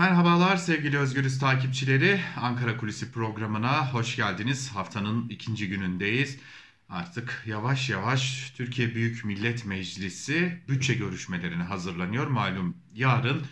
Merhabalar sevgili Özgürüz takipçileri. Ankara Kulisi programına hoş geldiniz. Haftanın ikinci günündeyiz. Artık yavaş yavaş Türkiye Büyük Millet Meclisi bütçe görüşmelerine hazırlanıyor. Malum yarın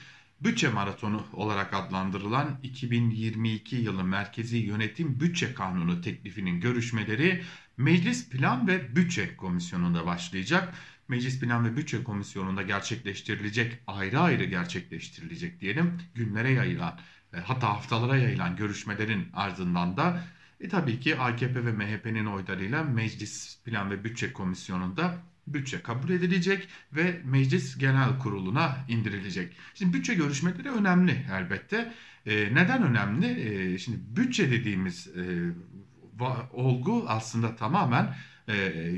bütçe maratonu olarak adlandırılan 2022 yılı Merkezi Yönetim Bütçe Kanunu teklifinin görüşmeleri Meclis Plan ve Bütçe Komisyonu'nda başlayacak. Meclis Plan ve Bütçe Komisyonu'nda gerçekleştirilecek, ayrı ayrı gerçekleştirilecek diyelim günlere yayılan, e, hatta haftalara yayılan görüşmelerin ardından da e, tabii ki AKP ve MHP'nin oylarıyla Meclis Plan ve Bütçe Komisyonu'nda bütçe kabul edilecek ve Meclis Genel Kurulu'na indirilecek. Şimdi bütçe görüşmeleri önemli elbette. E, neden önemli? E, şimdi bütçe dediğimiz e, olgu aslında tamamen e,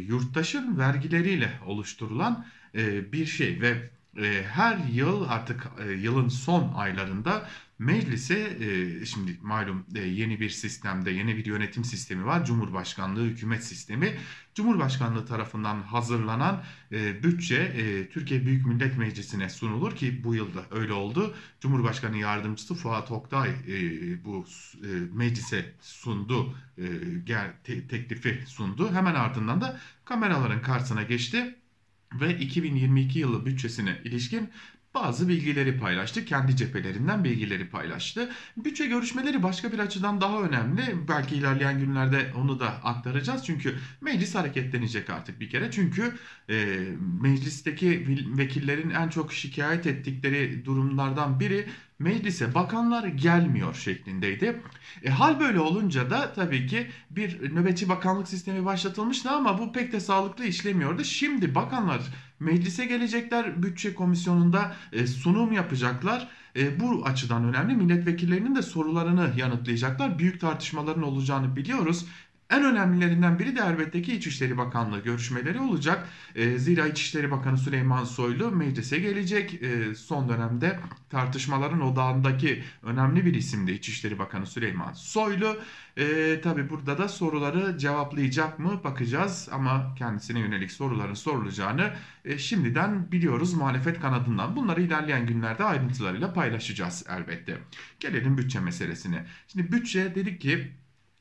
yurttaşın vergileriyle oluşturulan e, bir şey ve e, her yıl artık e, yılın son aylarında meclise e, şimdi malum e, yeni bir sistemde yeni bir yönetim sistemi var. Cumhurbaşkanlığı hükümet sistemi. Cumhurbaşkanlığı tarafından hazırlanan e, bütçe e, Türkiye Büyük Millet Meclisi'ne sunulur ki bu yılda öyle oldu. Cumhurbaşkanı yardımcısı Fuat Oktay e, bu e, meclise sundu e, gel, te, teklifi sundu. Hemen ardından da kameraların karşısına geçti ve 2022 yılı bütçesine ilişkin bazı bilgileri paylaştı. Kendi cephelerinden bilgileri paylaştı. Bütçe görüşmeleri başka bir açıdan daha önemli. Belki ilerleyen günlerde onu da aktaracağız. Çünkü meclis hareketlenecek artık bir kere. Çünkü e, meclisteki vekillerin en çok şikayet ettikleri durumlardan biri meclise bakanlar gelmiyor şeklindeydi. E, hal böyle olunca da tabii ki bir nöbetçi bakanlık sistemi başlatılmıştı ama bu pek de sağlıklı işlemiyordu. Şimdi bakanlar meclise gelecekler bütçe komisyonunda e, sunum yapacaklar. E, bu açıdan önemli. Milletvekillerinin de sorularını yanıtlayacaklar. Büyük tartışmaların olacağını biliyoruz. En önemlilerinden biri de elbette ki İçişleri Bakanlığı görüşmeleri olacak. E, zira İçişleri Bakanı Süleyman Soylu meclise gelecek. E, son dönemde tartışmaların odağındaki önemli bir isimdi İçişleri Bakanı Süleyman Soylu. E, Tabi burada da soruları cevaplayacak mı bakacağız ama kendisine yönelik soruların sorulacağını e, şimdiden biliyoruz muhalefet kanadından. Bunları ilerleyen günlerde ayrıntılarıyla paylaşacağız elbette. Gelelim bütçe meselesine. Şimdi bütçe dedik ki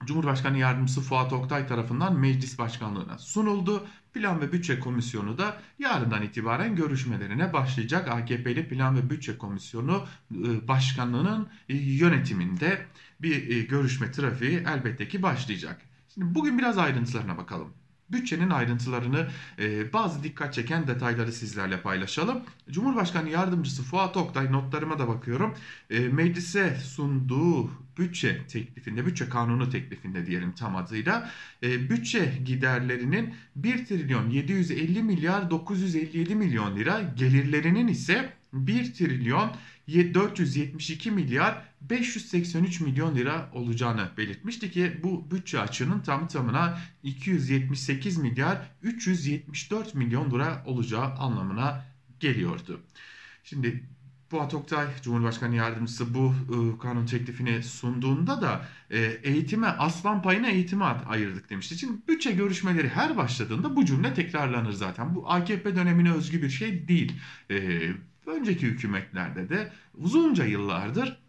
Cumhurbaşkanı Yardımcısı Fuat Oktay tarafından meclis başkanlığına sunuldu. Plan ve Bütçe Komisyonu da yarından itibaren görüşmelerine başlayacak. AKP'li Plan ve Bütçe Komisyonu e, Başkanlığı'nın e, yönetiminde bir e, görüşme trafiği elbette ki başlayacak. Şimdi bugün biraz ayrıntılarına bakalım. Bütçenin ayrıntılarını e, bazı dikkat çeken detayları sizlerle paylaşalım. Cumhurbaşkanı Yardımcısı Fuat Oktay notlarıma da bakıyorum. E, meclise sunduğu bütçe teklifinde, bütçe kanunu teklifinde diyelim tam adıyla e, bütçe giderlerinin 1 trilyon 750 milyar 957 milyon lira gelirlerinin ise 1 trilyon 472 milyar 583 milyon lira olacağını belirtmişti ki bu bütçe açığının tam tamına 278 milyar 374 milyon lira olacağı anlamına geliyordu. Şimdi Fuat Oktay Cumhurbaşkanı Yardımcısı bu e, kanun teklifini sunduğunda da e, eğitime aslan payına eğitime ayırdık demişti. Şimdi bütçe görüşmeleri her başladığında bu cümle tekrarlanır zaten. Bu AKP dönemine özgü bir şey değil. E, önceki hükümetlerde de uzunca yıllardır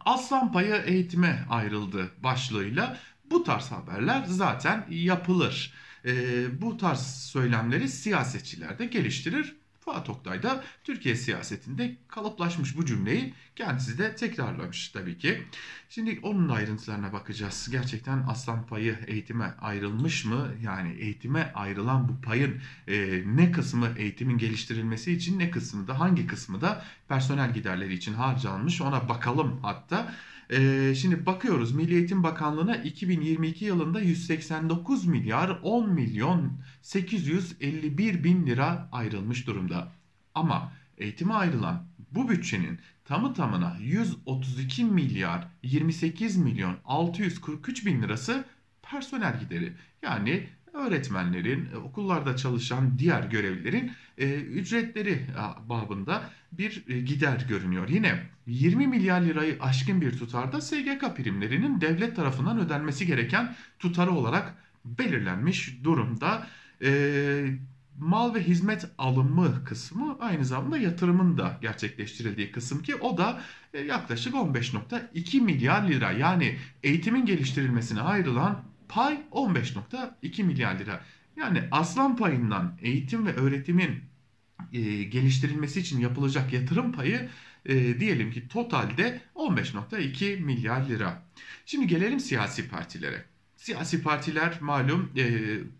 aslan payı eğitime ayrıldı başlığıyla bu tarz haberler zaten yapılır. E, bu tarz söylemleri siyasetçiler de geliştirir Fuat Oktay da Türkiye siyasetinde kalıplaşmış bu cümleyi kendisi de tekrarlamış tabii ki. Şimdi onun ayrıntılarına bakacağız. Gerçekten aslan payı eğitime ayrılmış mı? Yani eğitime ayrılan bu payın e, ne kısmı eğitimin geliştirilmesi için ne kısmı da hangi kısmı da personel giderleri için harcanmış ona bakalım hatta. Ee, şimdi bakıyoruz Milli Eğitim Bakanlığı'na 2022 yılında 189 milyar 10 milyon 851 bin lira ayrılmış durumda. Ama eğitime ayrılan bu bütçenin tamı tamına 132 milyar 28 milyon 643 bin lirası personel gideri. Yani öğretmenlerin, okullarda çalışan diğer görevlilerin e, ücretleri babında bir e, gider görünüyor. Yine 20 milyar lirayı aşkın bir tutarda SGK primlerinin devlet tarafından ödenmesi gereken tutarı olarak belirlenmiş durumda. E, mal ve hizmet alımı kısmı aynı zamanda yatırımın da gerçekleştirildiği kısım ki o da e, yaklaşık 15.2 milyar lira. Yani eğitimin geliştirilmesine ayrılan pay 15.2 milyar lira. Yani aslan payından eğitim ve öğretimin e, geliştirilmesi için yapılacak yatırım payı e, diyelim ki totalde 15.2 milyar lira. Şimdi gelelim siyasi partilere. Siyasi partiler malum e,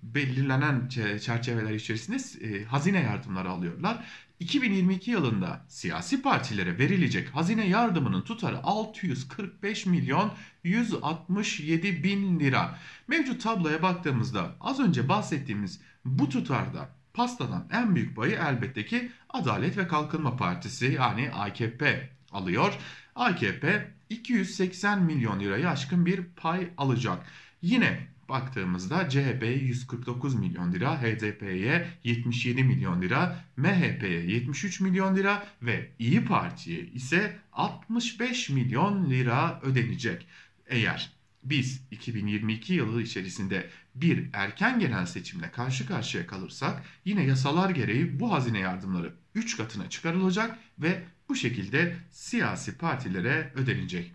belirlenen çerçeveler içerisinde e, hazine yardımları alıyorlar. 2022 yılında siyasi partilere verilecek hazine yardımının tutarı 645 milyon 167 bin lira. Mevcut tabloya baktığımızda az önce bahsettiğimiz bu tutarda pastadan en büyük payı elbette ki Adalet ve Kalkınma Partisi yani AKP alıyor. AKP 280 milyon liraya aşkın bir pay alacak. Yine baktığımızda CHP'ye 149 milyon lira, HDP'ye 77 milyon lira, MHP'ye 73 milyon lira ve İyi Parti'ye ise 65 milyon lira ödenecek. Eğer biz 2022 yılı içerisinde bir erken genel seçimle karşı karşıya kalırsak yine yasalar gereği bu hazine yardımları 3 katına çıkarılacak ve bu şekilde siyasi partilere ödenecek.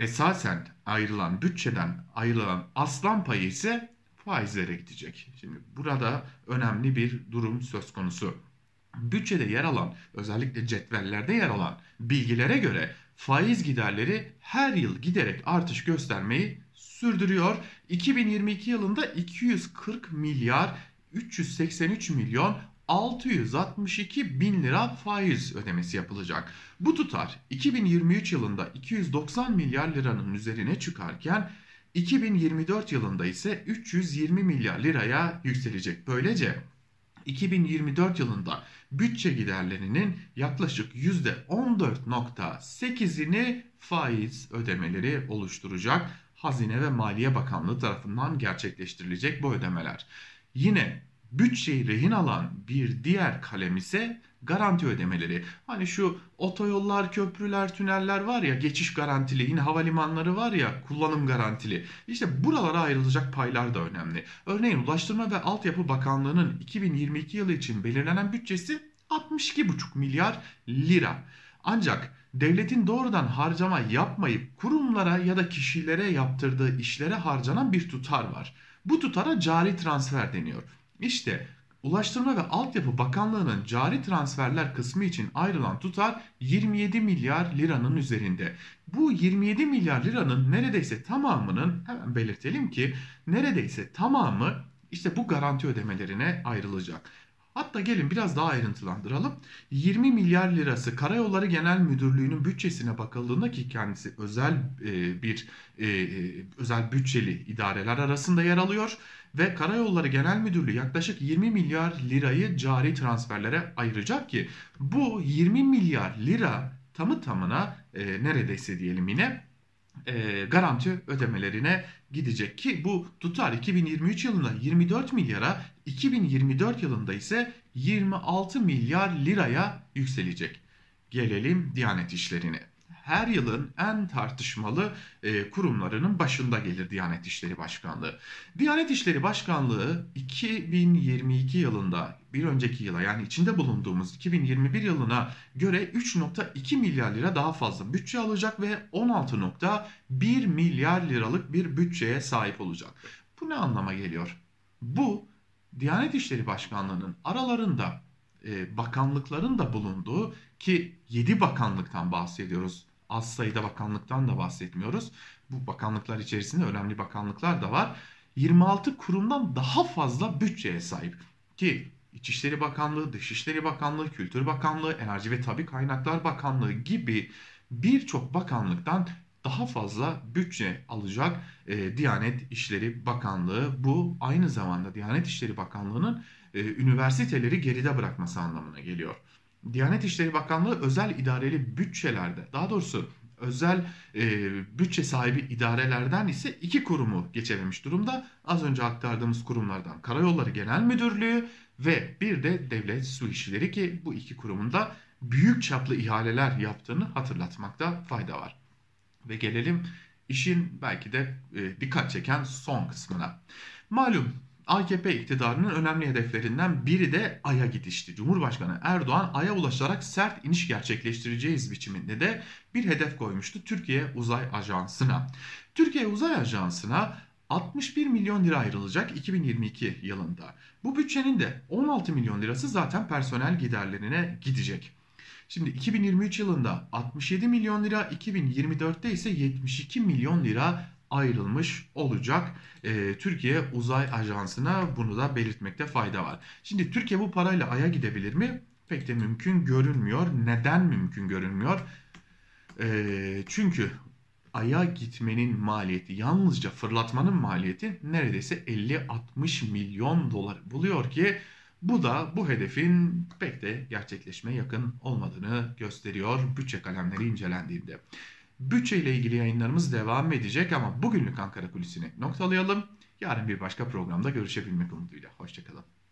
Esasen ayrılan bütçeden ayrılan aslan payı ise faizlere gidecek. Şimdi burada önemli bir durum söz konusu. Bütçede yer alan özellikle cetvellerde yer alan bilgilere göre faiz giderleri her yıl giderek artış göstermeyi sürdürüyor. 2022 yılında 240 milyar 383 milyon 662 bin lira faiz ödemesi yapılacak. Bu tutar 2023 yılında 290 milyar liranın üzerine çıkarken 2024 yılında ise 320 milyar liraya yükselecek. Böylece 2024 yılında bütçe giderlerinin yaklaşık %14.8'ini faiz ödemeleri oluşturacak. Hazine ve Maliye Bakanlığı tarafından gerçekleştirilecek bu ödemeler. Yine bütçeyi rehin alan bir diğer kalem ise garanti ödemeleri. Hani şu otoyollar, köprüler, tüneller var ya geçiş garantili, yine havalimanları var ya kullanım garantili. İşte buralara ayrılacak paylar da önemli. Örneğin Ulaştırma ve Altyapı Bakanlığı'nın 2022 yılı için belirlenen bütçesi 62,5 milyar lira. Ancak devletin doğrudan harcama yapmayıp kurumlara ya da kişilere yaptırdığı işlere harcanan bir tutar var. Bu tutara cari transfer deniyor. İşte Ulaştırma ve Altyapı Bakanlığı'nın cari transferler kısmı için ayrılan tutar 27 milyar liranın üzerinde. Bu 27 milyar liranın neredeyse tamamının hemen belirtelim ki neredeyse tamamı işte bu garanti ödemelerine ayrılacak. Hatta gelin biraz daha ayrıntılandıralım. 20 milyar lirası Karayolları Genel Müdürlüğü'nün bütçesine bakıldığında ki kendisi özel e, bir e, e özel bütçeli idareler arasında yer alıyor ve Karayolları Genel Müdürlüğü yaklaşık 20 milyar lirayı cari transferlere ayıracak ki bu 20 milyar lira tamı tamına e, neredeyse diyelim yine e, garanti ödemelerine gidecek ki bu tutar 2023 yılında 24 milyara 2024 yılında ise 26 milyar liraya yükselecek. Gelelim Diyanet İşleri'ne her yılın en tartışmalı e, kurumlarının başında gelir Diyanet İşleri Başkanlığı. Diyanet İşleri Başkanlığı 2022 yılında bir önceki yıla yani içinde bulunduğumuz 2021 yılına göre 3.2 milyar lira daha fazla bütçe alacak ve 16.1 milyar liralık bir bütçeye sahip olacak. Bu ne anlama geliyor? Bu Diyanet İşleri Başkanlığı'nın aralarında e, bakanlıkların da bulunduğu ki 7 bakanlıktan bahsediyoruz az sayıda bakanlıktan da bahsetmiyoruz. Bu bakanlıklar içerisinde önemli bakanlıklar da var. 26 kurumdan daha fazla bütçeye sahip ki İçişleri Bakanlığı, Dışişleri Bakanlığı, Kültür Bakanlığı, Enerji ve Tabi Kaynaklar Bakanlığı gibi birçok bakanlıktan daha fazla bütçe alacak e, Diyanet İşleri Bakanlığı. Bu aynı zamanda Diyanet İşleri Bakanlığı'nın e, üniversiteleri geride bırakması anlamına geliyor. Diyanet İşleri Bakanlığı özel idareli bütçelerde daha doğrusu özel e, bütçe sahibi idarelerden ise iki kurumu geçememiş durumda. Az önce aktardığımız kurumlardan Karayolları Genel Müdürlüğü ve bir de Devlet Su İşleri ki bu iki kurumun da büyük çaplı ihaleler yaptığını hatırlatmakta fayda var. Ve gelelim işin belki de e, dikkat çeken son kısmına. Malum AKP iktidarının önemli hedeflerinden biri de Ay'a gidişti. Cumhurbaşkanı Erdoğan Ay'a ulaşarak sert iniş gerçekleştireceğiz biçiminde de bir hedef koymuştu Türkiye Uzay Ajansı'na. Türkiye Uzay Ajansı'na 61 milyon lira ayrılacak 2022 yılında. Bu bütçenin de 16 milyon lirası zaten personel giderlerine gidecek. Şimdi 2023 yılında 67 milyon lira, 2024'te ise 72 milyon lira ayrılmış olacak. Ee, Türkiye Uzay Ajansı'na bunu da belirtmekte fayda var. Şimdi Türkiye bu parayla Ay'a gidebilir mi? Pek de mümkün görünmüyor. Neden mümkün görünmüyor? Ee, çünkü Ay'a gitmenin maliyeti, yalnızca fırlatmanın maliyeti neredeyse 50-60 milyon dolar buluyor ki bu da bu hedefin pek de gerçekleşmeye yakın olmadığını gösteriyor bütçe kalemleri incelendiğinde. Bütçe ile ilgili yayınlarımız devam edecek ama bugünlük Ankara Kulisi'ni noktalayalım. Yarın bir başka programda görüşebilmek umuduyla. Hoşçakalın.